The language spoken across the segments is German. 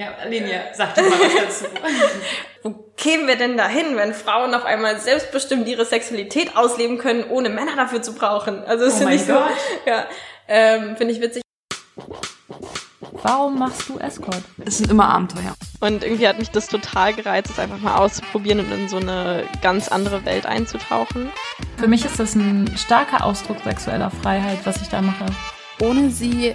Ja, Linie, sag doch mal was dazu. Wo kämen wir denn dahin, wenn Frauen auf einmal selbstbestimmt ihre Sexualität ausleben können, ohne Männer dafür zu brauchen? Also das Oh finde ich so, Gott. ja, ähm, finde ich witzig. Warum machst du Escort? Es sind immer Abenteuer. Und irgendwie hat mich das total gereizt, es einfach mal auszuprobieren und in so eine ganz andere Welt einzutauchen. Für mich ist das ein starker Ausdruck sexueller Freiheit, was ich da mache. Ohne sie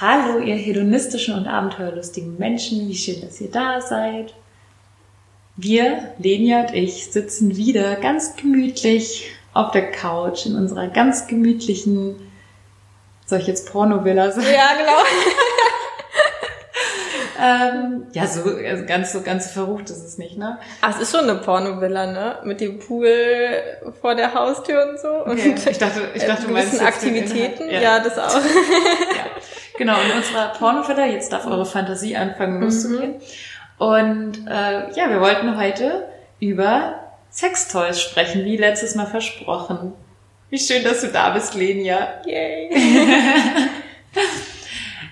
Hallo, ihr hedonistischen und abenteuerlustigen Menschen, wie schön, dass ihr da seid. Wir, Lenia und ich, sitzen wieder ganz gemütlich auf der Couch in unserer ganz gemütlichen, soll ich jetzt Pornovilla sagen? Ja, genau. Ähm, ja, so also ganz so ganz verrucht ist es nicht, ne? Ach, es ist schon eine Pornovilla, ne? Mit dem Pool vor der Haustür und so. Okay. Und Ich dachte, ich dachte, du meinst jetzt den Aktivitäten. Inhalt. Ja. das auch. Ja. Genau, in unserer Pornovilla, jetzt darf eure Fantasie anfangen loszugehen. Und äh, ja, wir wollten heute über Sextoys sprechen, wie letztes Mal versprochen. Wie schön, dass du da bist, Lenia. Yay.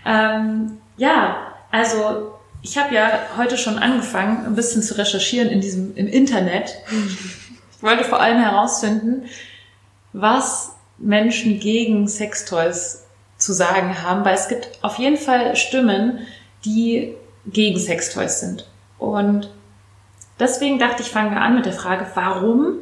Ähm, ja, also ich habe ja heute schon angefangen, ein bisschen zu recherchieren in diesem im Internet. Ich wollte vor allem herausfinden, was Menschen gegen Sextoys zu sagen haben, weil es gibt auf jeden Fall Stimmen, die gegen Sextoys sind. Und deswegen dachte ich, fangen wir an mit der Frage, warum?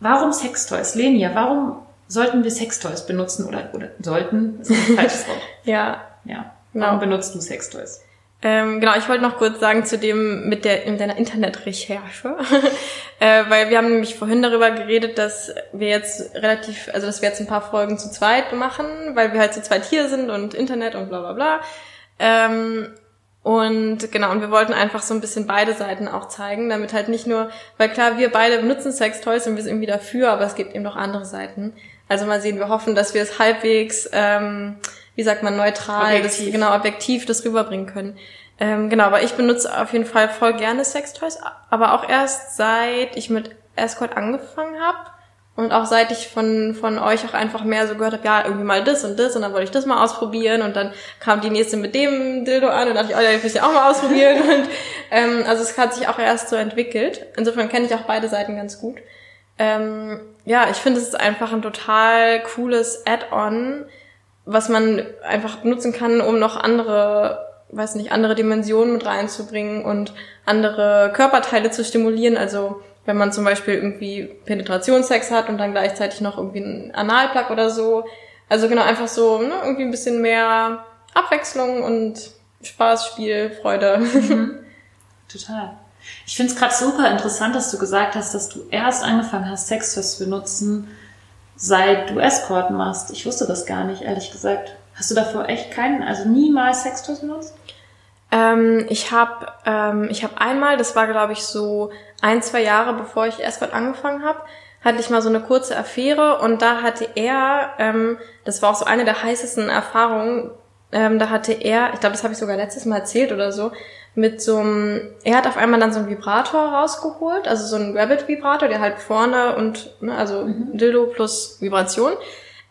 Warum Sextoys? Lenia, warum sollten wir Sextoys benutzen oder, oder sollten? Das ist ein falsches Wort. ja. Ja. Genau. Warum benutzt du Sextoys? Ähm, genau, ich wollte noch kurz sagen zu dem mit der mit deiner Internetrecherche, äh, weil wir haben nämlich vorhin darüber geredet, dass wir jetzt relativ, also dass wir jetzt ein paar Folgen zu zweit machen, weil wir halt zu zweit hier sind und Internet und bla bla bla. Ähm, und genau, und wir wollten einfach so ein bisschen beide Seiten auch zeigen, damit halt nicht nur, weil klar, wir beide benutzen Sextoys und wir sind irgendwie dafür, aber es gibt eben noch andere Seiten. Also mal sehen, wir hoffen, dass wir es halbwegs, ähm, wie sagt man, neutral, Objektiv. Das, genau, objektiv das rüberbringen können. Ähm, genau, aber ich benutze auf jeden Fall voll gerne Sextoys, aber auch erst seit ich mit Escort angefangen habe und auch seit ich von, von euch auch einfach mehr so gehört habe, ja, irgendwie mal das und das und dann wollte ich das mal ausprobieren und dann kam die nächste mit dem Dildo an und dachte ich, oh, ja, ich will es ja auch mal ausprobieren und ähm, also es hat sich auch erst so entwickelt. Insofern kenne ich auch beide Seiten ganz gut. Ähm, ja, ich finde, es ist einfach ein total cooles Add-on, was man einfach benutzen kann, um noch andere, weiß nicht, andere Dimensionen mit reinzubringen und andere Körperteile zu stimulieren. Also wenn man zum Beispiel irgendwie Penetrationssex hat und dann gleichzeitig noch irgendwie einen Analplug oder so. Also genau, einfach so ne, irgendwie ein bisschen mehr Abwechslung und Spaß, Spiel, Freude. Total. Ich finde es gerade super interessant, dass du gesagt hast, dass du erst angefangen hast, Sextoys zu benutzen, seit du Escort machst. Ich wusste das gar nicht, ehrlich gesagt. Hast du davor echt keinen, also niemals Sextoys benutzt? Ähm, ich habe ähm, ich hab einmal, das war glaube ich so ein, zwei Jahre bevor ich Escort angefangen habe, hatte ich mal so eine kurze Affäre und da hatte er, ähm, das war auch so eine der heißesten Erfahrungen, ähm, da hatte er, ich glaube, das habe ich sogar letztes Mal erzählt oder so, mit so einem, er hat auf einmal dann so einen Vibrator rausgeholt, also so einen Rabbit-Vibrator, der halt vorne und, ne, also Dildo plus Vibration.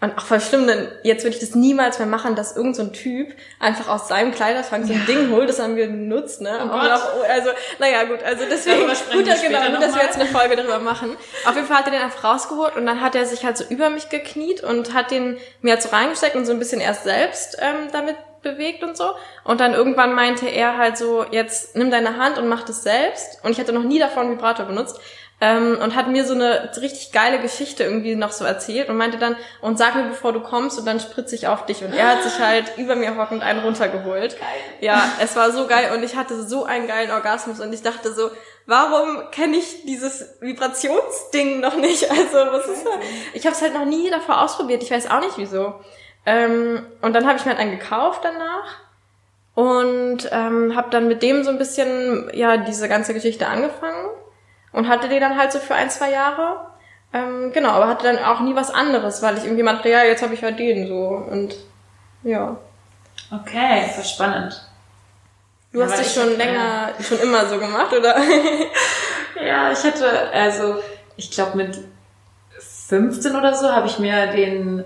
Und auch voll schlimm, denn jetzt würde ich das niemals mehr machen, dass irgend so ein Typ einfach aus seinem Kleiderschrank so ein Ding holt, das haben wir benutzt, ne? Oh Auch noch, also, naja, gut, also deswegen, gut, dass, genau, gut, dass wir jetzt eine Folge darüber machen. Auf jeden Fall hat er den einfach rausgeholt und dann hat er sich halt so über mich gekniet und hat den mir halt so reingesteckt und so ein bisschen erst selbst ähm, damit bewegt und so. Und dann irgendwann meinte er halt so, jetzt nimm deine Hand und mach das selbst. Und ich hatte noch nie davon einen Vibrator benutzt. Ähm, und hat mir so eine richtig geile Geschichte irgendwie noch so erzählt und meinte dann, und sag mir, bevor du kommst und dann spritze ich auf dich. Und er hat sich halt über mir hockend einen runtergeholt. Ja, es war so geil und ich hatte so einen geilen Orgasmus und ich dachte so, warum kenne ich dieses Vibrationsding noch nicht? Also, was ist das? Ich habe es halt noch nie davor ausprobiert. Ich weiß auch nicht wieso. Ähm, und dann habe ich mir halt einen gekauft danach. und ähm, habe dann mit dem so ein bisschen ja diese ganze Geschichte angefangen und hatte die dann halt so für ein zwei Jahre. Ähm, genau, aber hatte dann auch nie was anderes, weil ich irgendwie dachte, ja, jetzt habe ich halt den so und ja. Okay, voll spannend. Du Ja, hast dich ich schon hab, länger, schon immer so gemacht, oder? Ja, ich hatte, also, ich glaube mit 15 oder so habe ich mir den,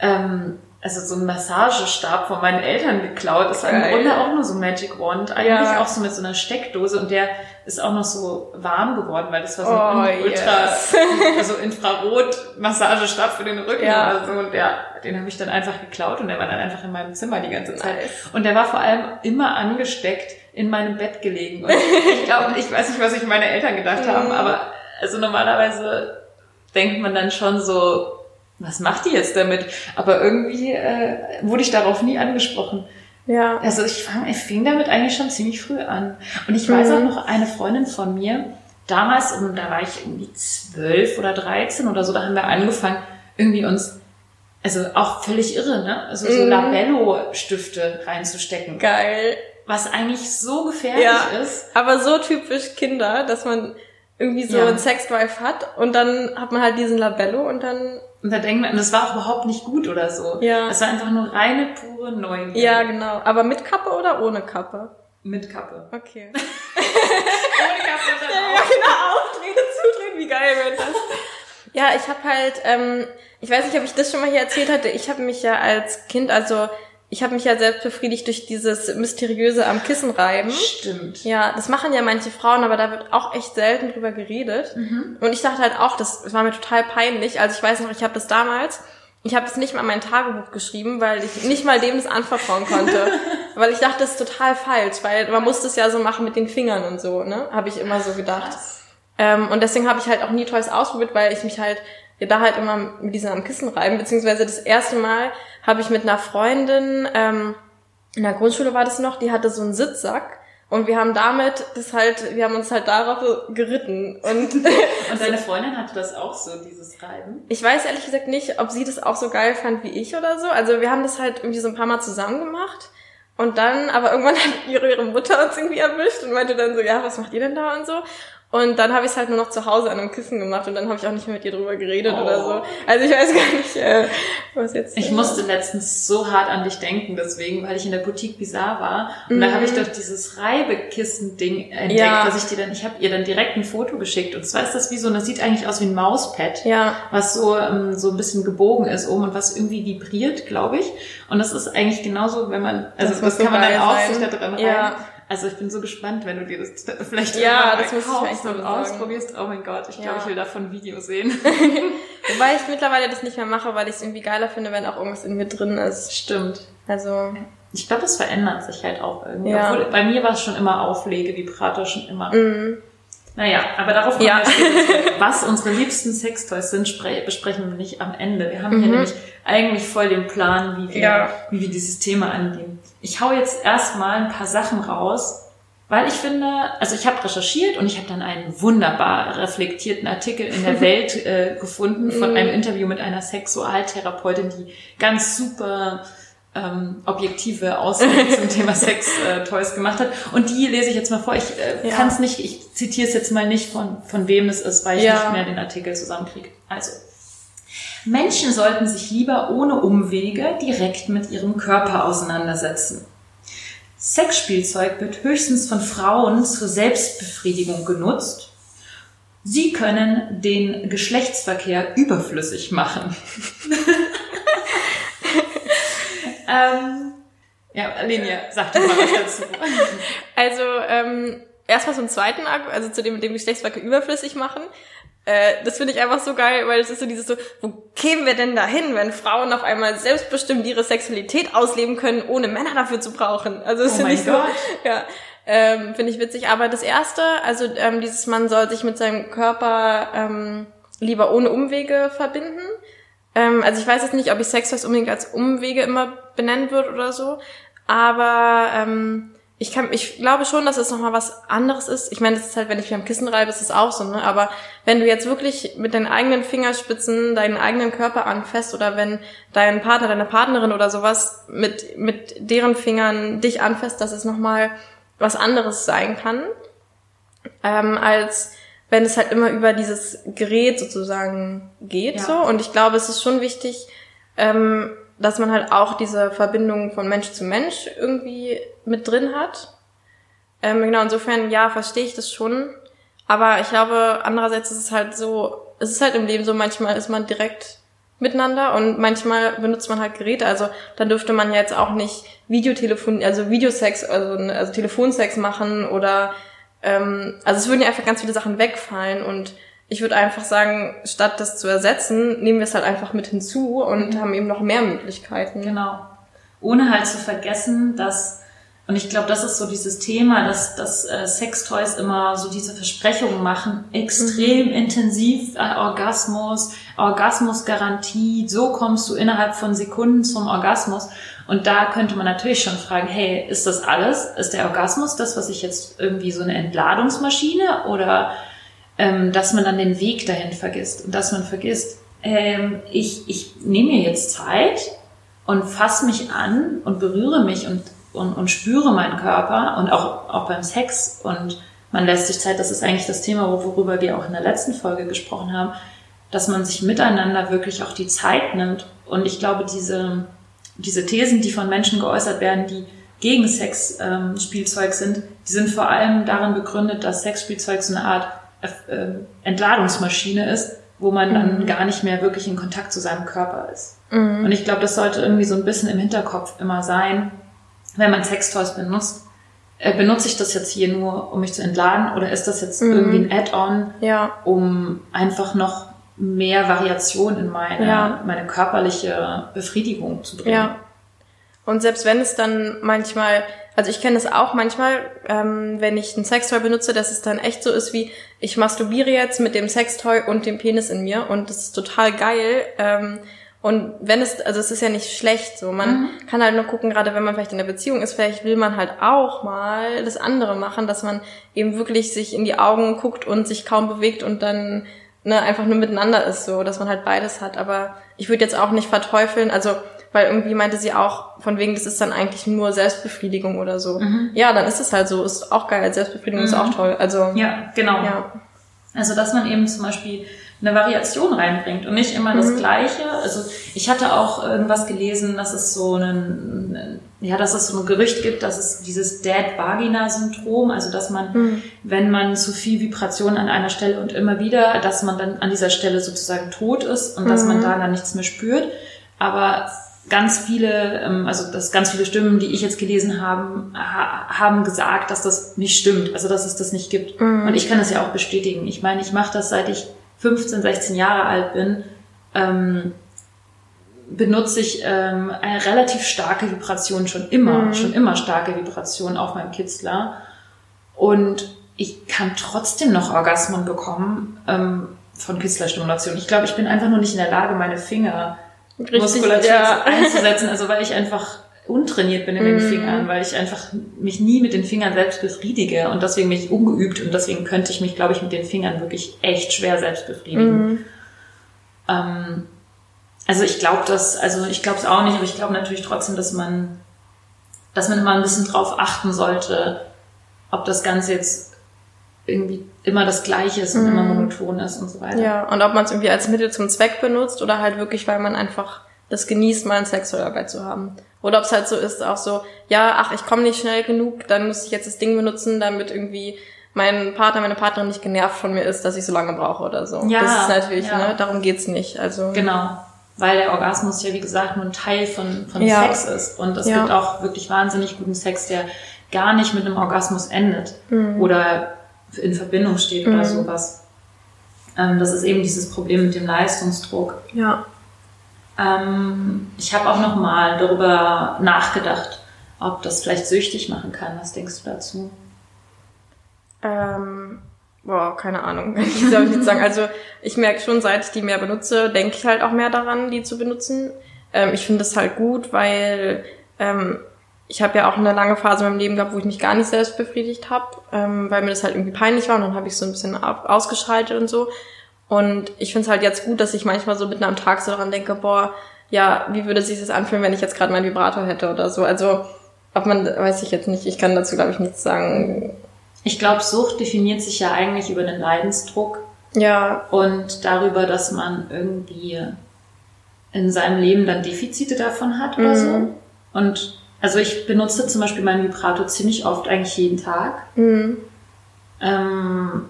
ähm, also so einen Massagestab von meinen Eltern geklaut. Das war im Geil. Grunde auch nur so ein Magic Wand. Eigentlich Ja. auch so mit so einer Steckdose und der ist auch noch so warm geworden, weil das war so Oh, ein Ultra, yes. also Infrarot-Massagestab für den Rücken Ja. oder so. Und der, den habe ich dann einfach geklaut und der war dann einfach in meinem Zimmer die ganze Zeit. Nice. Und der war vor allem immer angesteckt in meinem Bett gelegen. Und ich glaube, ich weiß nicht, was sich meine Eltern gedacht haben, Mhm. aber also normalerweise denkt man dann schon so, was macht die jetzt damit? Aber irgendwie äh, wurde ich darauf nie angesprochen. Ja. Also ich, fang, ich fing damit eigentlich schon ziemlich früh an. Und ich weiß Mhm. auch noch, eine Freundin von mir, damals, und da war ich irgendwie zwölf oder dreizehn oder so, da haben wir angefangen, irgendwie uns, also auch völlig irre, ne? Also so Mhm. Labello-Stifte reinzustecken. Geil. Was eigentlich so gefährlich Ja. ist. Aber so typisch Kinder, dass man irgendwie so Ja. einen Sexdrive hat und dann hat man halt diesen Labello und dann, Und da denkt man, und das war auch überhaupt nicht gut oder so. Ja. Es war einfach nur reine, pure Neugier. ja genau. Aber mit Kappe oder ohne Kappe? Mit Kappe. Okay. Ohne Kappe dann Ja, auch. genau, aufdrehen, zudrehen, wie geil wäre das? Ja, ich habe halt, ähm, ich weiß nicht, ob ich das schon mal hier erzählt hatte, ich habe mich ja als Kind, also ich habe mich ja selbst befriedigt durch dieses mysteriöse am Kissen reiben. Stimmt. Ja, das machen ja manche Frauen, aber da wird auch echt selten drüber geredet. Und ich dachte halt auch, das, das war mir total peinlich. Also ich weiß noch, ich habe das damals, ich habe das nicht mal in mein Tagebuch geschrieben, weil ich nicht mal dem das anvertrauen konnte. weil ich dachte, das ist total falsch, weil man muss das ja so machen mit den Fingern und so, ne? Habe ich immer so gedacht. Ähm, und deswegen habe ich halt auch nie Toys ausprobiert, weil ich mich halt ja, da halt immer mit diesem am Kissen reiben, beziehungsweise das erste Mal habe ich mit einer Freundin, ähm, in der Grundschule war das noch, die hatte so einen Sitzsack und wir haben damit das halt, wir haben uns halt darauf geritten und Und deine Freundin hatte das auch so, dieses Reiben? ich weiß ehrlich gesagt nicht, ob sie das auch so geil fand wie ich oder so. Also wir haben das halt irgendwie so ein paar Mal zusammen gemacht und dann, aber irgendwann hat ihre, ihre Mutter uns irgendwie erwischt und meinte dann so, ja, was macht ihr denn da und so. Und dann habe ich es halt nur noch zu Hause an einem Kissen gemacht und dann habe ich auch nicht mehr mit ihr drüber geredet Oh. oder so. Also ich weiß gar nicht, äh, was jetzt. Ich musste letztens so hart an dich denken, deswegen, weil ich in der Boutique Bizarre war. Und da habe ich doch dieses Reibekissen-Ding entdeckt, Mhm. Ja. dass ich dir dann, ich habe ihr dann direkt ein Foto geschickt. Und zwar ist das wie so, das sieht eigentlich aus wie ein Mauspad. Ja. was so, ähm, so ein bisschen gebogen ist oben und was irgendwie vibriert, glaube ich. Und das ist eigentlich genauso, wenn man, also Das das, so kann man dann auch sich da dran Ja. Also ich bin so gespannt, wenn du dir das vielleicht Ja, das muss ich echt mal ausprobierst. Oh mein Gott, ich glaube, Ja. ich will davon ein Video sehen. Wobei ich mittlerweile das nicht mehr mache, weil ich es irgendwie geiler finde, wenn auch irgendwas in mir drin ist. Stimmt. Also, Ich glaube, das verändert sich halt auch irgendwie. Ja. Obwohl, bei mir war es schon immer Auflege, Vibrator schon immer. mh. Naja, aber darauf kommen Ja. wir. Was unsere liebsten Sextoys sind, spre- besprechen wir nicht am Ende. Wir haben hier nämlich eigentlich voll den Plan, wie wir, Ja. wie wir dieses Thema angehen. Ich hau jetzt erstmal ein paar Sachen raus, weil ich finde, also ich habe recherchiert und ich habe dann einen wunderbar reflektierten Artikel in der Welt äh, gefunden von einem Interview mit einer Sexualtherapeutin, die ganz super ähm, objektive Aussagen zum Thema Sex-Toys gemacht hat. Und die lese ich jetzt mal vor. Ich äh, Ja. kann es nicht, ich zitiere es jetzt mal nicht von, von wem es ist, weil ich Ja. nicht mehr den Artikel zusammenkriege. Also. Menschen sollten sich lieber ohne Umwege direkt mit ihrem Körper auseinandersetzen. Sexspielzeug wird höchstens von Frauen zur Selbstbefriedigung genutzt. Sie können den Geschlechtsverkehr überflüssig machen. ähm, ja, Linie, sag doch mal was dazu. Also, ähm, erstmal zum zweiten Argument, also zu dem mit dem Geschlechtsverkehr überflüssig machen. Äh, das finde ich einfach so geil, weil es ist so dieses so, wo kämen wir denn dahin, wenn Frauen auf einmal selbstbestimmt ihre Sexualität ausleben können, ohne Männer dafür zu brauchen? Also das Oh finde ich so, Gott. ja, ähm, finde ich witzig. Aber das erste, also ähm, dieses Mann soll sich mit seinem Körper ähm, lieber ohne Umwege verbinden. Ähm, also ich weiß jetzt nicht, ob ich Sextoys unbedingt als Umwege immer benennen würde oder so, aber ähm, ich kann, ich glaube schon, dass es nochmal was anderes ist. Ich meine, das ist halt, wenn ich mich am Kissen reibe, ist es auch so, ne? Aber wenn du jetzt wirklich mit deinen eigenen Fingerspitzen deinen eigenen Körper anfasst oder wenn dein Partner, deine Partnerin oder sowas mit, mit deren Fingern dich anfasst, dass es nochmal was anderes sein kann, ähm, als wenn es halt immer über dieses Gerät sozusagen geht, Ja. so. Und ich glaube, es ist schon wichtig, ähm, dass man halt auch diese Verbindung von Mensch zu Mensch irgendwie mit drin hat. Ähm, genau, insofern, ja, verstehe ich das schon. Aber ich glaube, andererseits ist es halt so, es ist halt im Leben so, manchmal ist man direkt miteinander und manchmal benutzt man halt Geräte. Also dann dürfte man ja jetzt auch nicht Videotelefon, also Videosex, also, also Telefonsex machen oder ähm, also es würden ja einfach ganz viele Sachen wegfallen und ich würde einfach sagen, statt das zu ersetzen, nehmen wir es halt einfach mit hinzu und haben eben noch mehr Möglichkeiten. Genau. Ohne halt zu vergessen, dass, und ich glaube, das ist so dieses Thema, dass, dass äh, Sextoys immer so diese Versprechungen machen, extrem intensiv, äh, Orgasmus, Orgasmusgarantie, so kommst du innerhalb von Sekunden zum Orgasmus. Und da könnte man natürlich schon fragen, hey, ist das alles? Ist der Orgasmus das, was ich jetzt irgendwie so eine Entladungsmaschine oder ähm, dass man dann den Weg dahin vergisst und dass man vergisst, ähm, ich, ich nehme mir jetzt Zeit und fasse mich an und berühre mich und, und, und spüre meinen Körper und auch, auch beim Sex und man lässt sich Zeit, das ist eigentlich das Thema, wo- worüber wir auch in der letzten Folge gesprochen haben, dass man sich miteinander wirklich auch die Zeit nimmt. Und ich glaube, diese, diese Thesen, die von Menschen geäußert werden, die gegen Sexspielzeug ähm, Spielzeug sind, die sind vor allem darin begründet, dass Sexspielzeug so eine Art äh, Entladungsmaschine ist, wo man dann gar nicht mehr wirklich in Kontakt zu seinem Körper ist. Und ich glaube, das sollte irgendwie so ein bisschen im Hinterkopf immer sein, wenn man Sextoys benutzt. Äh, benutze ich das jetzt hier nur, um mich zu entladen oder ist das jetzt irgendwie ein Add-on, Ja, um einfach noch mehr Variation in meine, Ja. meine körperliche Befriedigung zu bringen? Ja. Und selbst wenn es dann manchmal, also ich kenne es auch manchmal, ähm, wenn ich ein Sextoy benutze, dass es dann echt so ist wie, ich masturbiere jetzt mit dem Sextoy und dem Penis in mir und das ist total geil. Ähm, und wenn es, also es ist ja nicht schlecht so, man kann halt nur gucken, gerade wenn man vielleicht in einer Beziehung ist, vielleicht will man halt auch mal das andere machen, dass man eben wirklich sich in die Augen guckt und sich kaum bewegt und dann ne, einfach nur miteinander ist, so, dass man halt beides hat. Aber ich würde jetzt auch nicht verteufeln, also weil irgendwie meinte sie auch, von wegen, das ist dann eigentlich nur Selbstbefriedigung oder so. Ja, dann ist es halt so, ist auch geil, Selbstbefriedigung ist auch toll. Also Ja, genau. ja. Also, dass man eben zum Beispiel eine Variation reinbringt und nicht immer das Gleiche. Also, ich hatte auch irgendwas gelesen, dass es so einen, ja, dass es so ein Gerücht gibt, dass es dieses Dead Vagina Syndrom, also, dass man, wenn man zu viel Vibration an einer Stelle und immer wieder, dass man dann an dieser Stelle sozusagen tot ist und dass man da dann nichts mehr spürt. Aber ganz viele, ähm, also dass ganz viele Stimmen, die ich jetzt gelesen habe, ha haben gesagt, dass das nicht stimmt, also dass es das nicht gibt. Und ich kann das ja auch bestätigen. Ich meine, ich mache das seit ich 15, 16 Jahre alt bin. Ähm, benutze ich ähm, eine relativ starke Vibration schon immer, schon immer starke Vibration auf meinem Kitzler. Und ich kann trotzdem noch Orgasmen bekommen ähm, von Kitzlerstimulation. Ich glaube, ich bin einfach nur nicht in der Lage, meine Finger Richtig, Muskulatur ja. einzusetzen, also weil ich einfach untrainiert bin in den Mhm. Fingern, weil ich einfach mich nie mit den Fingern selbst befriedige und deswegen bin ich ungeübt und deswegen könnte ich mich, glaube ich, mit den Fingern wirklich echt schwer selbst befriedigen. Mhm. Ähm, also ich glaube das, also ich glaube es auch nicht, aber ich glaube natürlich trotzdem, dass man, dass man immer ein bisschen drauf achten sollte, ob das Ganze jetzt irgendwie immer das Gleiche ist und immer monoton ist und so weiter. Mhm. Ja, und ob man es irgendwie als Mittel zum Zweck benutzt oder halt wirklich, weil man einfach das genießt, mal eine Sexualarbeit zu haben. Oder ob es halt so ist, auch so, ja, ach, ich komme nicht schnell genug, dann muss ich jetzt das Ding benutzen, damit irgendwie mein Partner, meine Partnerin nicht genervt von mir ist, dass ich so lange brauche oder so. Ja, das ist natürlich, ja. ne, darum geht's nicht. Also Genau. Weil der Orgasmus ja, wie gesagt, nur ein Teil von, von Ja. Sex ist. Und es Ja. gibt auch wirklich wahnsinnig guten Sex, der gar nicht mit einem Orgasmus endet. Mhm. Oder in Verbindung steht oder sowas. Ähm, das ist eben dieses Problem mit dem Leistungsdruck. ja. Ähm, ich habe auch noch mal darüber nachgedacht, ob das vielleicht süchtig machen kann. Was denkst du dazu? Ähm, boah, keine Ahnung, ich ich nicht sagen. Also ich merke schon, seit ich die mehr benutze, denke ich halt auch mehr daran, die zu benutzen. Ähm, ich finde es halt gut, weil ähm, ich habe ja auch eine lange Phase in meinem Leben gehabt, wo ich mich gar nicht selbst befriedigt habe, ähm, weil mir das halt irgendwie peinlich war und dann habe ich so ein bisschen ausgeschaltet und so. Und ich finde es halt jetzt gut, dass ich manchmal so mitten am Tag so daran denke, boah, ja, wie würde sich das anfühlen, wenn ich jetzt gerade meinen Vibrator hätte oder so. Also, ob man, weiß ich jetzt nicht, ich kann dazu, glaube ich, nichts sagen. Ich glaube, Sucht definiert sich ja eigentlich über den Leidensdruck Ja, und darüber, dass man irgendwie in seinem Leben dann Defizite davon hat oder so. Mhm. Und also ich benutze zum Beispiel meinen Vibrator ziemlich oft, eigentlich jeden Tag. mhm. Ähm,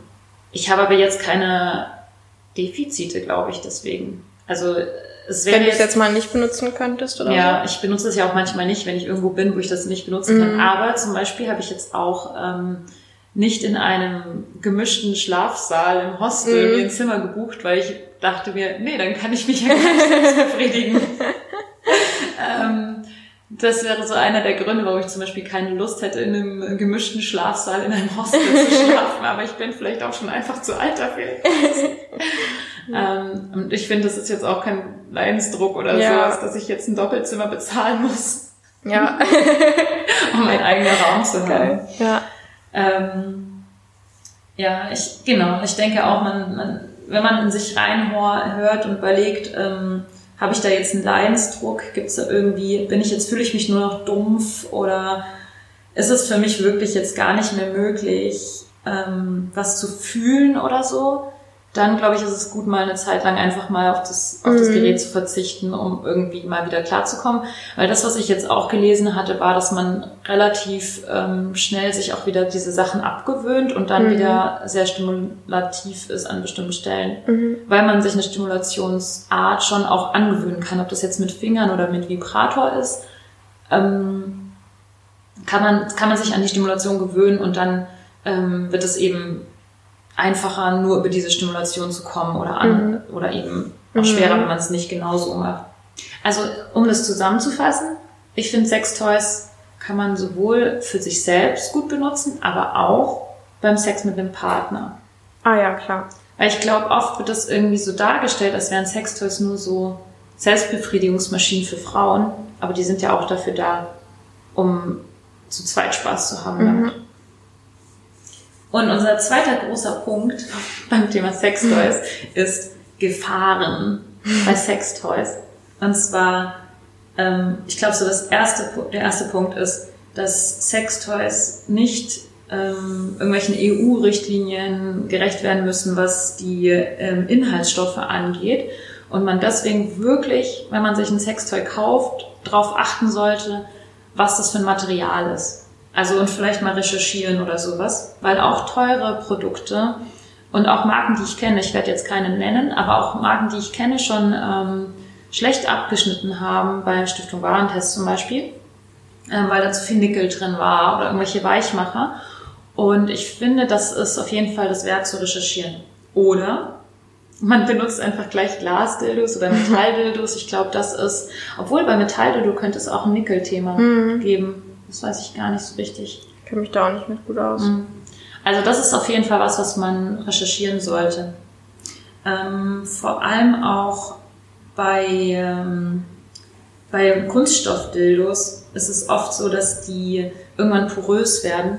ich habe aber jetzt keine Defizite, glaube ich, deswegen. Also es wäre wenn du es jetzt mal nicht benutzen könntest oder Ja, ich benutze es ja auch manchmal nicht, wenn ich irgendwo bin, wo ich das nicht benutzen kann. Mhm. Aber zum Beispiel habe ich jetzt auch ähm, nicht in einem gemischten Schlafsaal im Hostel Mhm. mir ein Zimmer gebucht, weil ich dachte mir, nee, dann kann ich mich ja gar nicht befriedigen. das wäre so einer der Gründe, warum ich zum Beispiel keine Lust hätte, in einem gemischten Schlafsaal in einem Hostel zu schlafen. Aber ich bin vielleicht auch schon einfach zu alt dafür. ähm, und ich finde, das ist jetzt auch kein Leidensdruck oder Ja. sowas, dass ich jetzt ein Doppelzimmer bezahlen muss. Ja. um meinen eigenen Raum zu haben. ja. Ähm, ja, ich, genau, ich denke auch, man, man, wenn man in sich reinhört und überlegt, ähm, habe ich da jetzt einen Leidensdruck, gibt's da irgendwie, bin ich jetzt, fühle ich mich nur noch dumpf? Oder ist es für mich wirklich jetzt gar nicht mehr möglich, ähm, was zu fühlen oder so, dann glaube ich, ist es gut, mal eine Zeit lang einfach mal auf das, auf das Mhm. Gerät zu verzichten, um irgendwie mal wieder klarzukommen. Weil das, was ich jetzt auch gelesen hatte, war, dass man relativ ähm, schnell sich auch wieder diese Sachen abgewöhnt und dann Mhm. wieder sehr stimulativ ist an bestimmten Stellen. Mhm. Weil man sich eine Stimulationsart schon auch angewöhnen kann, ob das jetzt mit Fingern oder mit Vibrator ist. Ähm, kann man, kann man sich an die Stimulation gewöhnen und dann ähm, wird es eben einfacher, nur über diese Stimulation zu kommen oder an, oder eben auch Mhm. schwerer, wenn man es nicht genau so macht. Also, um das zusammenzufassen, ich finde Sextoys kann man sowohl für sich selbst gut benutzen, aber auch beim Sex mit dem Partner. Ah ja, klar. Weil ich glaube, oft wird das irgendwie so dargestellt, als wären Sextoys nur so Selbstbefriedigungsmaschinen für Frauen, aber die sind ja auch dafür da, um zu zweit Spaß zu haben damit. Und unser zweiter großer Punkt beim Thema Sextoys ist Gefahren bei Sextoys. Und zwar, ähm, ich glaube, so das erste, der erste Punkt ist, dass Sextoys nicht ähm, irgendwelchen EU-Richtlinien gerecht werden müssen, was die ähm, Inhaltsstoffe angeht. Und man deswegen wirklich, wenn man sich ein Sextoy kauft, darauf achten sollte, was das für ein Material ist. Also und vielleicht mal recherchieren oder sowas, weil auch teure Produkte und auch Marken, die ich kenne, ich werde jetzt keine nennen, aber auch Marken, die ich kenne, schon ähm, schlecht abgeschnitten haben, bei Stiftung Warentest zum Beispiel, ähm, weil da zu viel Nickel drin war oder irgendwelche Weichmacher. Und ich finde, das ist auf jeden Fall das wert zu recherchieren. Oder man benutzt einfach gleich Glasdildos oder Metalldildos. Ich glaube, das ist, obwohl bei Metalldildo könnte es auch ein Nickelthema Mhm. geben. Das weiß ich gar nicht so richtig. Ich kenne mich da auch nicht mit gut aus. Mhm. Also das ist auf jeden Fall was, was man recherchieren sollte. Ähm, vor allem auch bei, ähm, bei Kunststoffdildos ist es oft so, dass die irgendwann porös werden.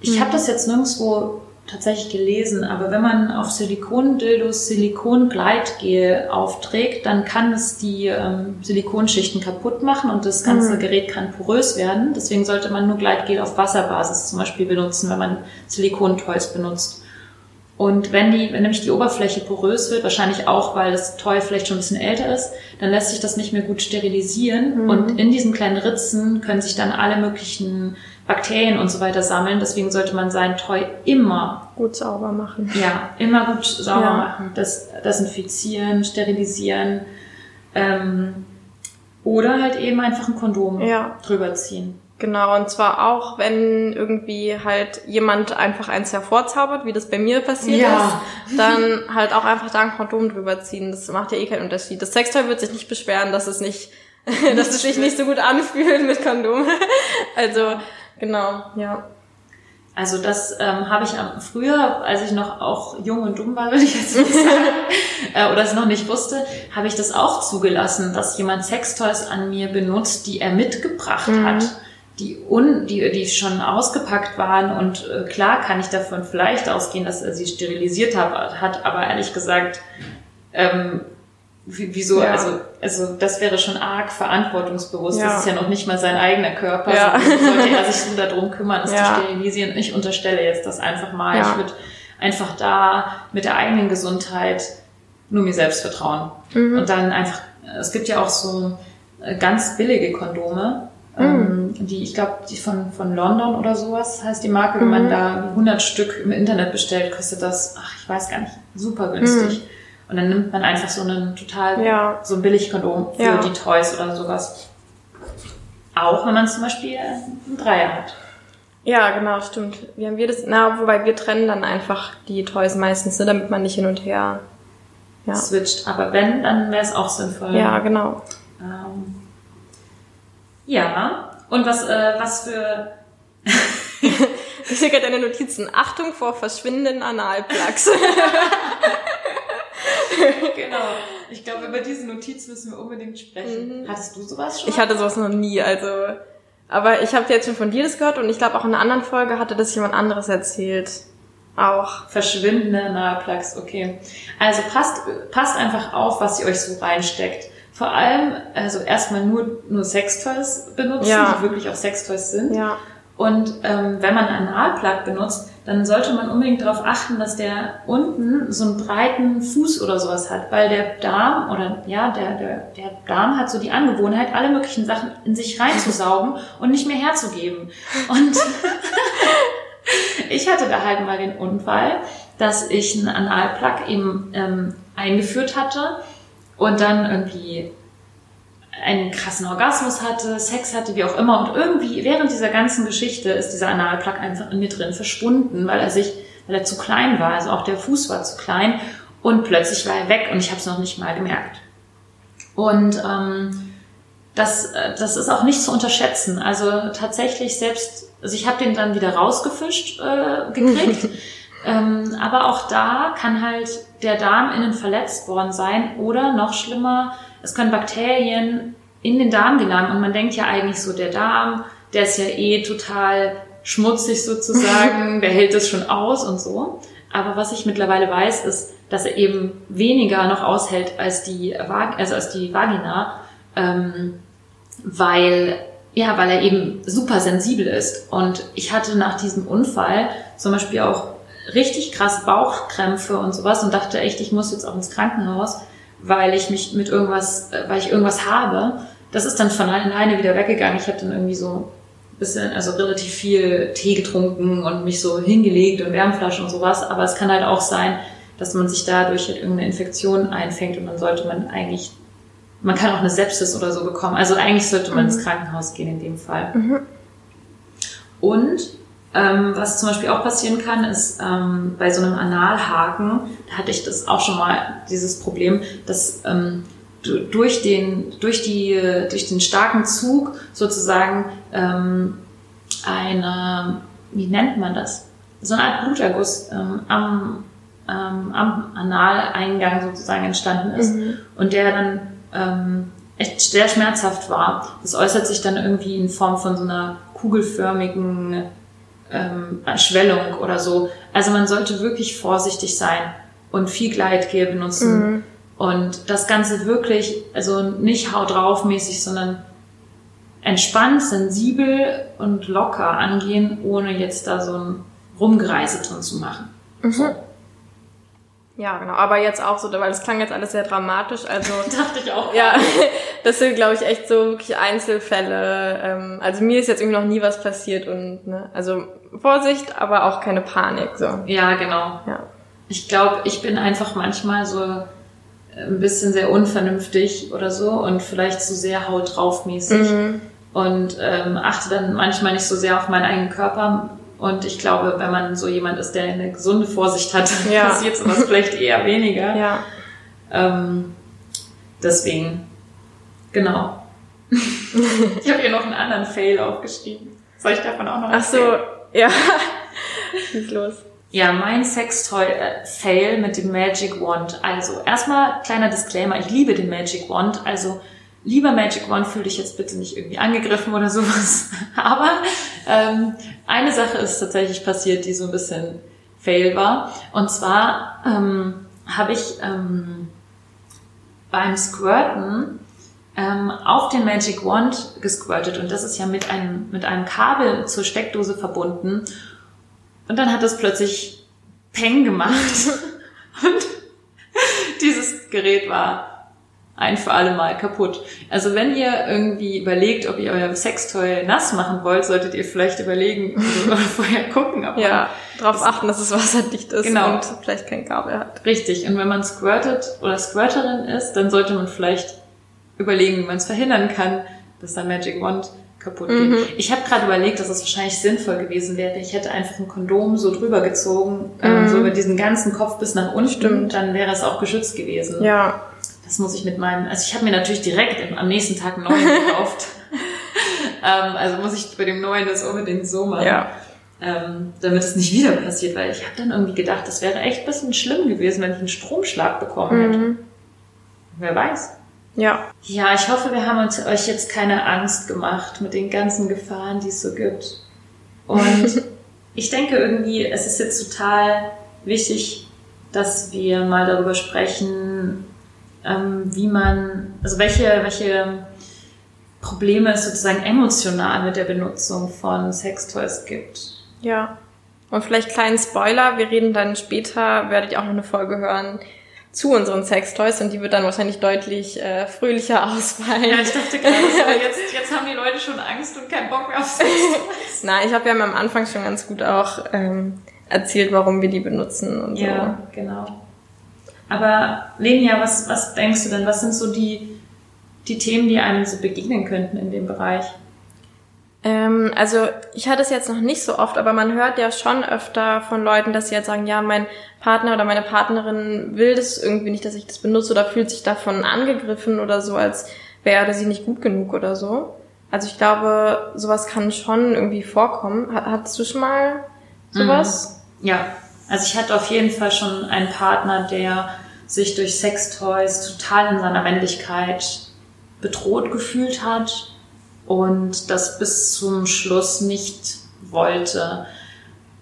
Ich habe das jetzt nirgendwo tatsächlich gelesen, aber wenn man auf Silikondildos Silikongleitgel aufträgt, dann kann es die ähm, Silikonschichten kaputt machen und das ganze Mhm. Gerät kann porös werden. Deswegen sollte man nur Gleitgel auf Wasserbasis zum Beispiel benutzen, wenn man Silikontoys benutzt. Und wenn die, wenn nämlich die Oberfläche porös wird, wahrscheinlich auch, weil das Toy vielleicht schon ein bisschen älter ist, dann lässt sich das nicht mehr gut sterilisieren. Mhm. Und in diesen kleinen Ritzen können sich dann alle möglichen Bakterien und so weiter sammeln. Deswegen sollte man sein Toy immer, Gut sauber machen. ja, immer gut sauber Ja. machen. Das, desinfizieren, sterilisieren. Ähm, oder halt eben einfach ein Kondom Ja. drüber ziehen. Genau, und zwar auch, wenn irgendwie halt jemand einfach eins hervorzaubert, wie das bei mir passiert Ja. ist, dann halt auch einfach da ein Kondom drüber ziehen. Das macht ja eh keinen Unterschied. Das Sextoy wird sich nicht beschweren, dass es nicht, dass es sich nicht so gut anfühlt mit Kondom. Also, genau, ja. Also das ähm, habe ich am, früher, als ich noch auch jung und dumm war, würde ich jetzt nicht sagen, äh, oder es noch nicht wusste, habe ich das auch zugelassen, dass jemand Sextoys an mir benutzt, die er mitgebracht Mhm. hat. die, un, die, die schon ausgepackt waren und äh, klar kann ich davon vielleicht ausgehen, dass er sie sterilisiert hat, hat aber ehrlich gesagt, ähm, wieso, Ja. also, also das wäre schon arg verantwortungsbewusst. Ja. Das ist ja noch nicht mal sein eigener Körper. Ja. Also, sollte er sich so darum kümmern, es Ja. zu sterilisieren. Ich unterstelle jetzt das einfach mal. Ich würde einfach da mit der eigenen Gesundheit nur mir selbst vertrauen. Mhm. Und dann einfach, es gibt ja auch so äh, ganz billige Kondome, ähm, die, ich glaube, die von, von London oder sowas heißt die Marke. Wenn man da 100 Stück im Internet bestellt, kostet das, ach, ich weiß gar nicht, super günstig. Und dann nimmt man einfach so einen total, Ja. so ein Billigkondom für Ja. die Toys oder sowas. Auch wenn man zum Beispiel einen Dreier hat. Ja, genau, stimmt. Wie haben wir das? Na, wobei wir trennen dann einfach die Toys meistens, ne, damit man nicht hin und her. Ja, Switcht. Aber wenn, dann wäre es auch sinnvoll. ja genau. Ähm, ja. Und was, äh, was für Ich sehe gerade deine Notizen. Achtung vor verschwindenden Analplugs. Genau. Ich glaube, über diese Notiz müssen wir unbedingt sprechen. Hattest du sowas schon? Ich hatte sowas noch nie, also. Aber ich habe jetzt schon von dir das gehört und ich glaube auch in einer anderen Folge hatte das jemand anderes erzählt. Auch. Verschwindende Naheplugs, okay. Also passt, passt einfach auf, was ihr euch so reinsteckt. Vor allem, also erstmal nur, nur Sextoys benutzen, Ja. die wirklich auch Sextoys sind. Ja. Und ähm, wenn man einen Analplug benutzt, dann sollte man unbedingt darauf achten, dass der unten so einen breiten Fuß oder sowas hat, weil der Darm oder ja, der, der, der Darm hat so die Angewohnheit, alle möglichen Sachen in sich reinzusaugen und nicht mehr herzugeben. Und ich hatte da halt mal den Unfall, dass ich einen Analplug eben ähm, eingeführt hatte und dann irgendwie einen krassen Orgasmus hatte, Sex hatte, wie auch immer. Und irgendwie während dieser ganzen Geschichte ist dieser Analplug einfach in mir drin verschwunden, weil er sich, weil er zu klein war. Also auch der Fuß war zu klein. Und plötzlich war er weg und ich habe es noch nicht mal gemerkt. Und ähm, das, das ist auch nicht zu unterschätzen. Also tatsächlich selbst, also ich habe den dann wieder rausgefischt äh, gekriegt. ähm, aber auch da kann halt der Darm innen verletzt worden sein oder noch schlimmer, es können Bakterien in den Darm gelangen und man denkt ja eigentlich so, der Darm, der ist ja eh total schmutzig sozusagen, der hält das schon aus und so. Aber was ich mittlerweile weiß, ist, dass er eben weniger noch aushält als die, also als die Vagina, ähm, weil, ja, weil er eben super sensibel ist. Und ich hatte nach diesem Unfall zum Beispiel auch richtig krass Bauchkrämpfe und sowas und dachte echt, ich muss jetzt auch ins Krankenhaus, weil ich mich mit irgendwas, äh, weil ich irgendwas habe. Das ist dann von alleine wieder weggegangen. Ich habe dann irgendwie so ein bisschen, also relativ viel Tee getrunken und mich so hingelegt und Wärmflasche und sowas. Aber es kann halt auch sein, dass man sich dadurch halt irgendeine Infektion einfängt und dann sollte man eigentlich, man kann auch eine Sepsis oder so bekommen. Also eigentlich sollte man ins Krankenhaus gehen in dem Fall. Und ähm, was zum Beispiel auch passieren kann, ist ähm, bei so einem Analhaken, da hatte ich das auch schon mal, dieses Problem, dass ähm, du- durch den, durch die, durch den starken Zug sozusagen ähm, eine, wie nennt man das? So eine Art Bluterguss ähm, am, ähm, am Analeingang sozusagen entstanden ist und der dann echt sehr schmerzhaft war. Das äußert sich dann irgendwie in Form von so einer kugelförmigen ähm, Schwellung oder so. Also man sollte wirklich vorsichtig sein und viel Gleitgel benutzen. Und das Ganze wirklich, also nicht haut drauf mäßig, sondern entspannt, sensibel und locker angehen, ohne jetzt da so ein Rumgereise drin zu machen. So. Ja, genau. Aber jetzt auch so, weil es klang jetzt alles sehr dramatisch. Also Dachte ich auch. ja, das sind, glaube ich, echt so wirklich Einzelfälle. Ähm, also mir ist jetzt irgendwie noch nie was passiert und ne, also Vorsicht, aber auch keine Panik. So. Ja, genau. Ja. Ich glaube, ich bin einfach manchmal so ein bisschen sehr unvernünftig oder so und vielleicht zu sehr haut drauf mäßig und ähm, achte dann manchmal nicht so sehr auf meinen eigenen Körper. Und ich glaube, wenn man so jemand ist, der eine gesunde Vorsicht hat, Ja. passiert sowas vielleicht eher weniger. Ja. Ähm, deswegen, genau. ich habe hier noch einen anderen Fail aufgeschrieben. Soll ich davon auch noch Ach so, erzählen? ja. Schieß los. Ja, mein Sextoy-Fail mit dem Magic Wand. Also, erstmal kleiner Disclaimer, ich liebe den Magic Wand. Also, lieber Magic One, fühl dich jetzt bitte nicht irgendwie angegriffen oder sowas. Aber ähm, eine Sache ist tatsächlich passiert, die so ein bisschen fail war. Und zwar ähm, habe ich ähm, beim Squirten ähm, auf den Magic Wand gesquirtet und das ist ja mit einem, mit einem Kabel zur Steckdose verbunden. Und dann hat es plötzlich Peng gemacht. und dieses Gerät war ein für alle Mal kaputt. Also wenn ihr irgendwie überlegt, ob ihr euer Sextoy nass machen wollt, solltet ihr vielleicht überlegen oder vorher gucken, ob Ja, darauf achten, dass es wasserdicht ist Genau. und vielleicht kein Kabel hat. Richtig. Und wenn man squirtet oder Squirterin ist, dann sollte man vielleicht überlegen, wie man es verhindern kann, dass der Magic Wand kaputt geht. Mhm. Ich habe gerade überlegt, dass es wahrscheinlich sinnvoll gewesen wäre. Ich hätte einfach ein Kondom so drüber gezogen, ähm, so über diesen ganzen Kopf bis nach unten. Mhm. Stimmt. Dann wäre es auch geschützt gewesen. Ja, Das muss ich mit meinem, also ich habe mir natürlich direkt im, am nächsten Tag einen neuen gekauft. ähm, also muss ich bei dem neuen das unbedingt so machen. ja. Ähm, damit es nicht wieder passiert, weil ich habe dann irgendwie gedacht, das wäre echt ein bisschen schlimm gewesen, wenn ich einen Stromschlag bekommen hätte. Mhm. Wer weiß. Ja. Ja, ich hoffe, wir haben uns euch jetzt keine Angst gemacht mit den ganzen Gefahren, die es so gibt. Und ich denke irgendwie, es ist jetzt total wichtig, dass wir mal darüber sprechen, wie man, also welche, welche Probleme es sozusagen emotional mit der Benutzung von Sextoys gibt. Ja. Und vielleicht kleinen Spoiler, wir reden dann später, werdet ihr auch noch eine Folge hören zu unseren Sextoys und die wird dann wahrscheinlich deutlich äh, fröhlicher ausfallen. Ja, ich dachte gerade, so, jetzt, jetzt haben die Leute schon Angst und keinen Bock mehr auf Sextoys. Nein, ich habe ja am Anfang schon ganz gut auch ähm, erzählt, warum wir die benutzen und Ja, genau. Aber Lenia, was, was denkst du denn? Was sind so die, die Themen, die einem so begegnen könnten in dem Bereich? Ähm, also ich hatte es jetzt noch nicht so oft, aber man hört ja schon öfter von Leuten, dass sie jetzt sagen, ja, mein Partner oder meine Partnerin will das irgendwie nicht, dass ich das benutze oder fühlt sich davon angegriffen oder so, als wäre sie nicht gut genug oder so. Also ich glaube, sowas kann schon irgendwie vorkommen. Ha- Hattest du schon mal sowas? Ja, also ich hatte auf jeden Fall schon einen Partner, der sich durch Sextoys total in seiner Männlichkeit bedroht gefühlt hat und das bis zum Schluss nicht wollte.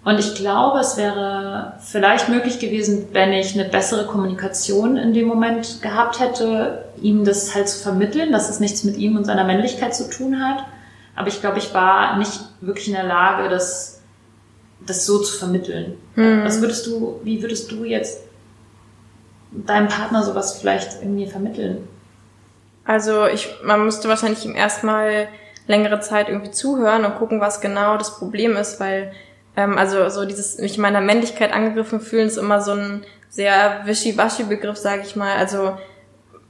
Und ich glaube, es wäre vielleicht möglich gewesen, wenn ich eine bessere Kommunikation in dem Moment gehabt hätte, ihm das halt zu vermitteln, dass es nichts mit ihm und seiner Männlichkeit zu tun hat. Aber ich glaube, ich war nicht wirklich in der Lage, das, das so zu vermitteln. Was würdest du, wie würdest du jetzt deinem Partner sowas vielleicht irgendwie vermitteln? Also ich, man müsste wahrscheinlich ihm erstmal längere Zeit irgendwie zuhören und gucken, was genau das Problem ist, weil ähm, also so dieses mich in meiner Männlichkeit angegriffen fühlen ist immer so ein sehr wischiwaschi Begriff, sage ich mal. Also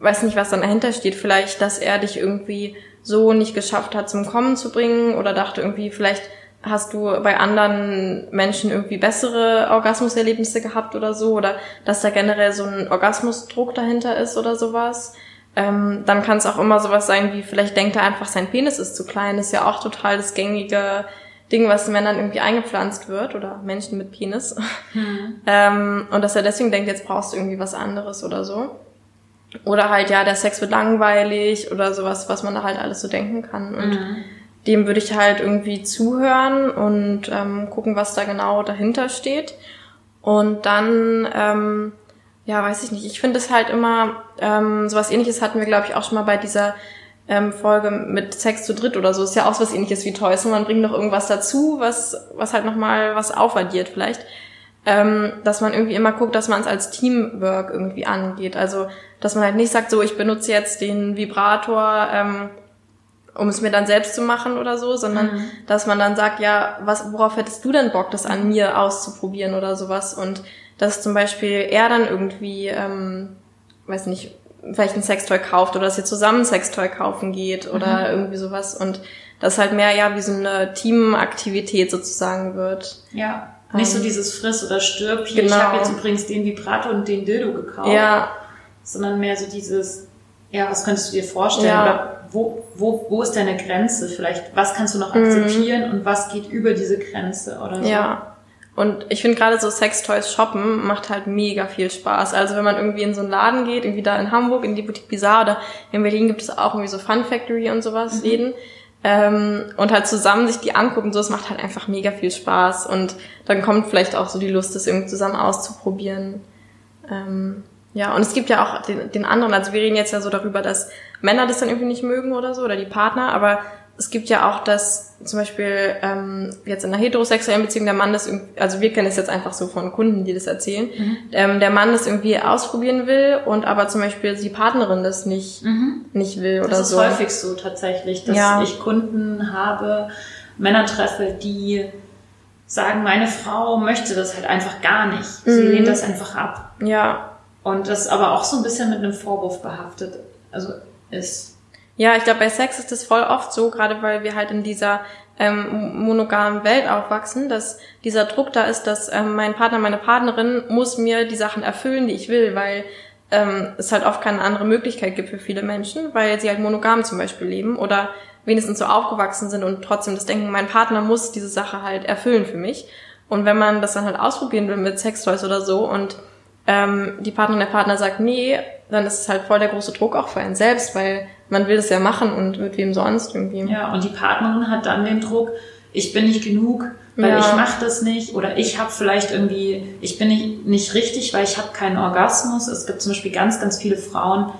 weiß nicht, was dann dahinter steht. Vielleicht, dass er dich irgendwie so nicht geschafft hat, zum Kommen zu bringen oder dachte irgendwie, vielleicht hast du bei anderen Menschen irgendwie bessere Orgasmuserlebnisse gehabt oder so oder dass da generell so ein Orgasmusdruck dahinter ist oder sowas. Ähm, dann kann es auch immer sowas sein wie, vielleicht denkt er einfach, sein Penis ist zu klein. ist ja auch total das gängige Ding, was Männern irgendwie eingepflanzt wird oder Menschen mit Penis. ähm, und dass er deswegen denkt, jetzt brauchst du irgendwie was anderes oder so. Oder halt, ja, der Sex wird langweilig oder sowas, was man da halt alles so denken kann. Und dem würde ich halt irgendwie zuhören und ähm, gucken, was da genau dahinter steht. Und dann, ähm, ja, weiß ich nicht. Ich finde es halt immer, ähm, sowas ähnliches hatten wir, glaube ich, auch schon mal bei dieser ähm, Folge mit Sex zu dritt oder so. Ist ja auch was ähnliches wie Toys. Und man bringt noch irgendwas dazu, was, was halt nochmal was aufaddiert vielleicht. Ähm, dass man irgendwie immer guckt, dass man es als Teamwork irgendwie angeht. Also, dass man halt nicht sagt, so, ich benutze jetzt den Vibrator, ähm, um es mir dann selbst zu machen oder so, sondern dass man dann sagt, ja, was, worauf hättest du denn Bock, das an mir auszuprobieren oder sowas? Und dass zum Beispiel er dann irgendwie, ähm, weiß nicht, vielleicht ein Sextoy kauft oder dass ihr zusammen ein Sextoy kaufen geht oder irgendwie sowas und das halt mehr ja wie so eine Teamaktivität sozusagen wird. Ja. Nicht so Ähm, dieses Friss oder Stirb. Hier, Ich genau. habe jetzt übrigens den Vibrator und den Dildo gekauft. Ja, Sondern mehr so dieses, ja, was könntest du dir vorstellen? Ja. Oder wo, wo, wo ist deine Grenze vielleicht? Was kannst du noch Mhm. akzeptieren und was geht über diese Grenze oder so? Ja. Und ich finde gerade so Sextoys shoppen macht halt mega viel Spaß. Also wenn man irgendwie in so einen Laden geht, irgendwie da in Hamburg, in die Boutique Bizarre oder in Berlin gibt es auch irgendwie so Fun Factory und sowas, Läden. Ähm, und halt zusammen sich die angucken, so, es macht halt einfach mega viel Spaß. Und dann kommt vielleicht auch so die Lust, das irgendwie zusammen auszuprobieren. Ähm, ja, und es gibt ja auch den, den anderen, also wir reden jetzt ja so darüber, dass Männer das dann irgendwie nicht mögen oder so, oder die Partner, aber es gibt ja auch das, zum Beispiel ähm, jetzt in einer heterosexuellen Beziehung, der Mann das irgendwie, also wir kennen es jetzt einfach so von Kunden, die das erzählen, ähm, der Mann das irgendwie ausprobieren will und aber zum Beispiel die Partnerin das nicht, nicht will oder Das ist so. häufig so tatsächlich, dass Ja. ich Kunden habe, Männer treffe, die sagen, meine Frau möchte das halt einfach gar nicht. Sie Mhm. lehnt das einfach ab. Ja, Und das aber auch so ein bisschen mit einem Vorwurf behaftet. Also ist. Ja, ich glaube, bei Sex ist das voll oft so, gerade weil wir halt in dieser ähm, monogamen Welt aufwachsen, dass dieser Druck da ist, dass ähm, mein Partner, meine Partnerin muss mir die Sachen erfüllen, die ich will, weil ähm, es halt oft keine andere Möglichkeit gibt für viele Menschen, weil sie halt monogam zum Beispiel leben oder wenigstens so aufgewachsen sind und trotzdem das denken, mein Partner muss diese Sache halt erfüllen für mich. Und wenn man das dann halt ausprobieren will mit Sextoys oder so und ähm, die Partnerin der Partner sagt, nee, dann ist es halt voll der große Druck auch für einen selbst, weil man will das ja machen und mit wem sonst irgendwie. Ja, und die Partnerin hat dann den Druck, ich bin nicht genug, weil Ja. ich mache das nicht oder ich habe vielleicht irgendwie, ich bin nicht, nicht richtig, weil ich habe keinen Orgasmus. Es gibt zum Beispiel ganz, ganz viele Frauen,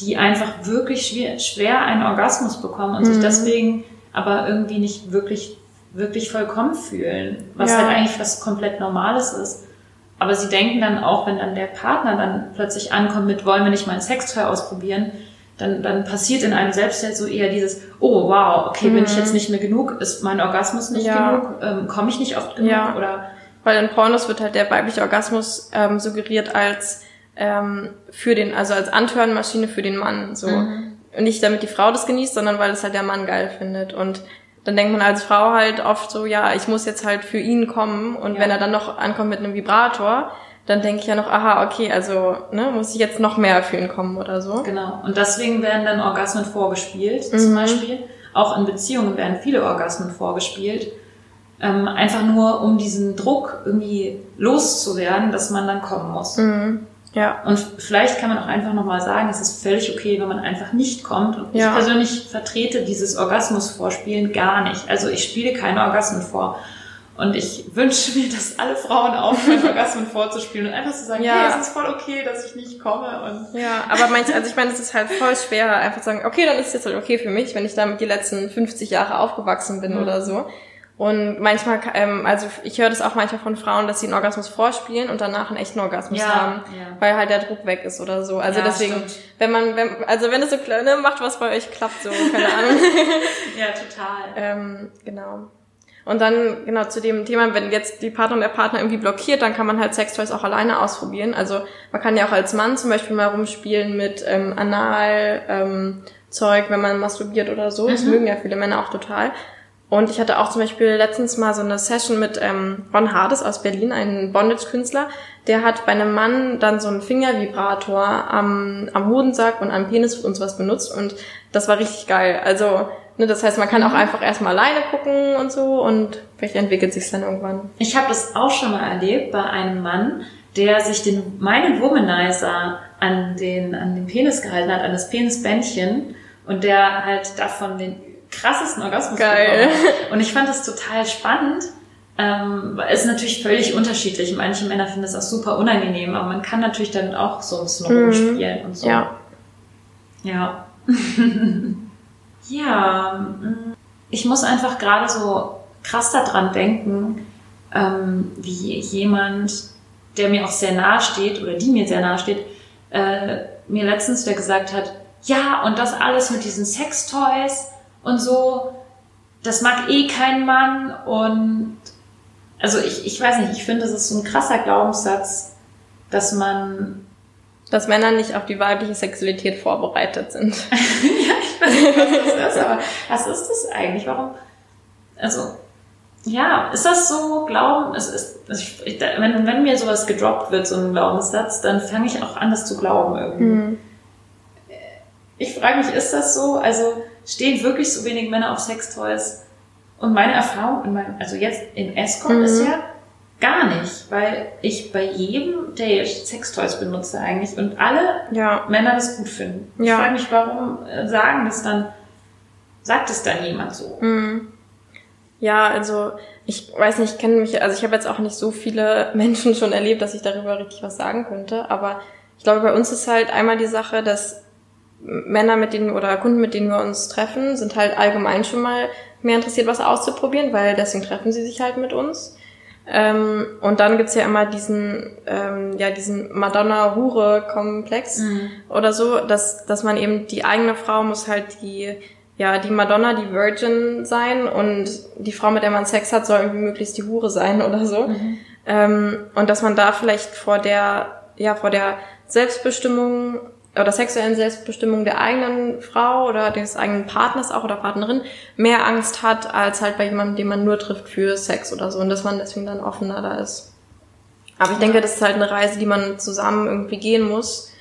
die einfach wirklich schwer, schwer einen Orgasmus bekommen und sich Mhm. deswegen aber irgendwie nicht wirklich, wirklich vollkommen fühlen, was Ja. halt eigentlich was komplett Normales ist. Aber sie denken dann auch, wenn dann der Partner dann plötzlich ankommt mit, wollen wir nicht mal ein Sextoy ausprobieren, dann, dann passiert in einem selbst halt so eher dieses, oh wow, okay, bin ich jetzt nicht mehr genug, ist mein Orgasmus nicht Mhm. Ja. genug, ähm, komme ich nicht oft genug Ja. oder Weil in Pornos wird halt der weibliche Orgasmus ähm, suggeriert als ähm, für den, also als Antörenmaschine für den Mann. So. Mhm. Und nicht damit die Frau das genießt, sondern weil es halt der Mann geil findet. Und dann denkt man als Frau halt oft so, ja, ich muss jetzt halt für ihn kommen. Und Ja. wenn er dann noch ankommt mit einem Vibrator, dann denke ich ja noch, aha, okay, also ne, muss ich jetzt noch mehr für ihn kommen oder so. Genau. Und deswegen werden dann Orgasmen vorgespielt, Mhm. zum Beispiel. Auch in Beziehungen werden viele Orgasmen vorgespielt. Ähm, einfach nur, um diesen Druck irgendwie loszuwerden, dass man dann kommen muss. Mhm. Ja. Und vielleicht kann man auch einfach nochmal sagen, es ist völlig okay, wenn man einfach nicht kommt. Und Ja. ich persönlich vertrete dieses Orgasmus-Vorspielen gar nicht. Also ich spiele keine Orgasmen vor. Und ich wünsche mir, dass alle Frauen aufhören, Orgasmen vorzuspielen und einfach zu sagen, Ja. hey, es ist voll okay, dass ich nicht komme. Und Ja, aber meinst, also ich meine, es ist halt voll schwer, einfach zu sagen, okay, dann ist es jetzt halt okay für mich, wenn ich damit die letzten 50 Jahre aufgewachsen bin Mhm. oder so. Und manchmal, ähm, also ich höre das auch manchmal von Frauen, dass sie einen Orgasmus vorspielen und danach einen echten Orgasmus Ja, haben, ja. weil halt der Druck weg ist oder so. Also Ja, deswegen, stimmt. wenn man, wenn, also wenn es so kleine macht, was bei euch klappt, so, keine Ahnung. ja, total. ähm, genau. Und dann, genau, zu dem Thema, wenn jetzt die Partnerin der Partner irgendwie blockiert, dann kann man halt Sextoys auch alleine ausprobieren. Also man kann ja auch als Mann zum Beispiel mal rumspielen mit ähm, Anal, ähm, Zeug, wenn man masturbiert oder so. Das mögen ja viele Männer auch total. Und ich hatte auch zum Beispiel letztens mal so eine Session mit ähm, Ron Hades aus Berlin, einem Bondage-Künstler. Der hat bei einem Mann dann so einen Fingervibrator am, am Hodensack und am Penis und sowas benutzt und das war richtig geil. Also, ne, das heißt, man kann auch einfach erstmal alleine gucken und so und vielleicht entwickelt sich's dann irgendwann. Ich habe das auch schon mal erlebt bei einem Mann, der sich den meinen Womanizer an den an den Penis gehalten hat, an das Penisbändchen und der halt davon den krassesten Orgasmus Geil. bekommen. Und ich fand das total spannend. Ähm, ist natürlich völlig unterschiedlich. Manche Männer finden das auch super unangenehm, aber man kann natürlich damit auch so ein bisschen rumspielen und so. Ja. Ja. ja, mm, ich muss einfach gerade so krass daran denken, ähm, wie jemand, der mir auch sehr nahe steht oder die mir sehr nahe steht, äh, mir letztens wieder gesagt hat, ja, und das alles mit diesen Sextoys und so, das mag eh kein Mann und also ich, ich weiß nicht, ich finde, das ist so ein krasser Glaubenssatz, dass man Dass Männer nicht auf die weibliche Sexualität vorbereitet sind. ja, ich weiß nicht, was das ist, aber was ist das eigentlich? Warum? Also, ja, ist das so Glauben? Es ist, also ich, wenn, wenn mir sowas gedroppt wird, so ein Glaubenssatz, dann fange ich auch an, das zu glauben irgendwie. Ich frage mich, ist das so? Also, stehen wirklich so wenig Männer auf Sextoys? Und meine Erfahrung, in meinem, also jetzt in Escort ist ja, gar nicht, weil ich bei jedem Date Sextoys benutze eigentlich und alle Ja. Männer das gut finden. Ich Ja. frage mich, warum äh, sagen das dann, sagt es dann jemand so? Mhm. Ja, also ich weiß nicht, ich kenne mich, also ich habe jetzt auch nicht so viele Menschen schon erlebt, dass ich darüber richtig was sagen könnte, aber ich glaube, bei uns ist halt einmal die Sache, dass Männer, mit denen oder Kunden, mit denen wir uns treffen, sind halt allgemein schon mal mehr interessiert, was auszuprobieren, weil deswegen treffen sie sich halt mit uns. Ähm, und dann gibt's ja immer diesen, ähm, ja, diesen Madonna-Hure-Komplex oder so, dass, dass man eben die eigene Frau muss halt die, ja, die Madonna, die Virgin sein und die Frau, mit der man Sex hat, soll irgendwie möglichst die Hure sein oder so. Ähm, und dass man da vielleicht vor der, ja, vor der Selbstbestimmung oder sexuellen Selbstbestimmung der eigenen Frau oder des eigenen Partners auch oder Partnerin mehr Angst hat, als halt bei jemandem, den man nur trifft für Sex oder so und dass man deswegen dann offener da ist. Aber ich denke, das ist halt eine Reise, die man zusammen irgendwie gehen muss.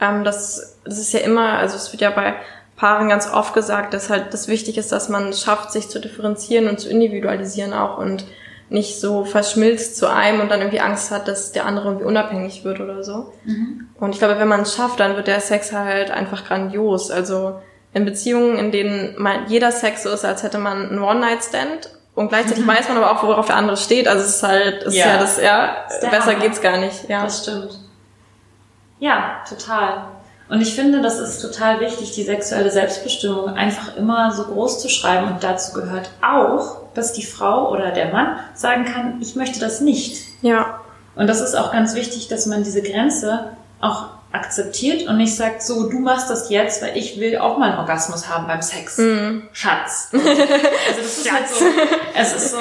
Ähm, das, das ist ja immer, also es wird ja bei Paaren ganz oft gesagt, dass halt das wichtig ist, dass man es schafft, sich zu differenzieren und zu individualisieren auch und nicht so verschmilzt zu einem und dann irgendwie Angst hat, dass der andere irgendwie unabhängig wird oder so. Und ich glaube, wenn man es schafft, dann wird der Sex halt einfach grandios. Also in Beziehungen, in denen man, jeder Sex so ist, als hätte man einen One-Night-Stand und gleichzeitig weiß man aber auch, worauf der andere steht. Also es ist halt, es Ja. ist ja das, ja, der besser Hammer. geht's gar nicht. Ja. Das stimmt. Ja, total. Und ich finde, das ist total wichtig, die sexuelle Selbstbestimmung einfach immer so groß zu schreiben. Und dazu gehört auch, dass die Frau oder der Mann sagen kann, ich möchte das nicht. ja. Und das ist auch ganz wichtig, dass man diese Grenze auch akzeptiert und nicht sagt, so, du machst das jetzt, weil ich will auch mal einen Orgasmus haben beim Sex. Mhm. Schatz. Also das ist halt so, es ist so,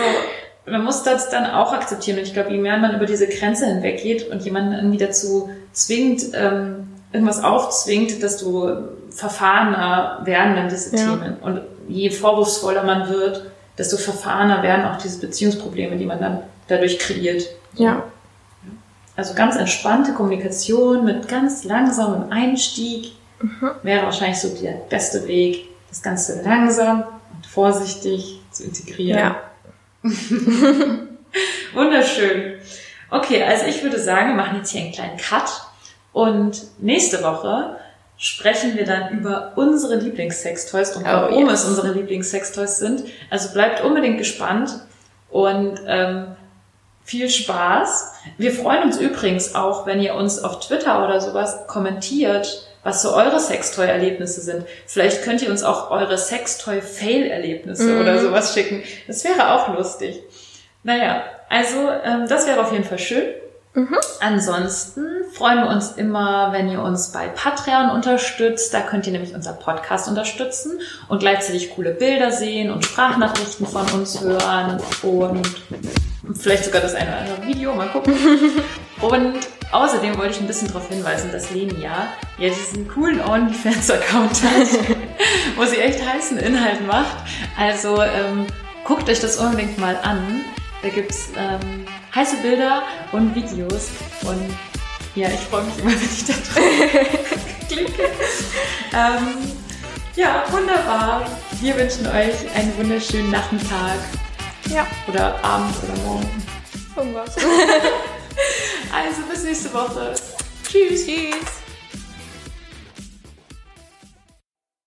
man muss das dann auch akzeptieren. Und ich glaube, je mehr man über diese Grenze hinweggeht und jemanden irgendwie dazu zwingt, ähm, irgendwas aufzwingt, desto verfahrener werden dann diese Ja. Themen. Und je vorwurfsvoller man wird, desto verfahrener werden auch diese Beziehungsprobleme, die man dann dadurch kreiert. Ja. Also ganz entspannte Kommunikation mit ganz langsamem Einstieg wäre wahrscheinlich so der beste Weg, das Ganze langsam und vorsichtig zu integrieren. Ja. Wunderschön. Okay, also ich würde sagen, wir machen jetzt hier einen kleinen Cut und nächste Woche sprechen wir dann über unsere Lieblingssextoys und Oh, warum yes. es unsere Lieblingssextoys sind. Also bleibt unbedingt gespannt und ähm, viel Spaß. Wir freuen uns übrigens auch, wenn ihr uns auf Twitter oder sowas kommentiert, was so eure Sextoy-Erlebnisse sind. Vielleicht könnt ihr uns auch eure Sextoy-Fail-Erlebnisse Mhm. oder sowas schicken. Das wäre auch lustig. Naja, also ähm, das wäre auf jeden Fall schön. Ansonsten freuen wir uns immer, wenn ihr uns bei Patreon unterstützt. Da könnt ihr nämlich unseren Podcast unterstützen und gleichzeitig coole Bilder sehen und Sprachnachrichten von uns hören und vielleicht sogar das eine oder andere Video, mal gucken. Und außerdem wollte ich ein bisschen darauf hinweisen, dass Leni ja, ja diesen coolen OnlyFans-Account hat, wo sie echt heißen Inhalt macht. Also ähm, guckt euch das unbedingt mal an. Da gibt's ähm, heiße Bilder und Videos. Und ja, ich freue mich immer, wenn ich da drauf klicke. Ähm, ja, wunderbar. Wir wünschen euch einen wunderschönen Nachmittag Ja. oder Abend oder Morgen. Irgendwas. Also bis nächste Woche. Tschüss. Tschüss.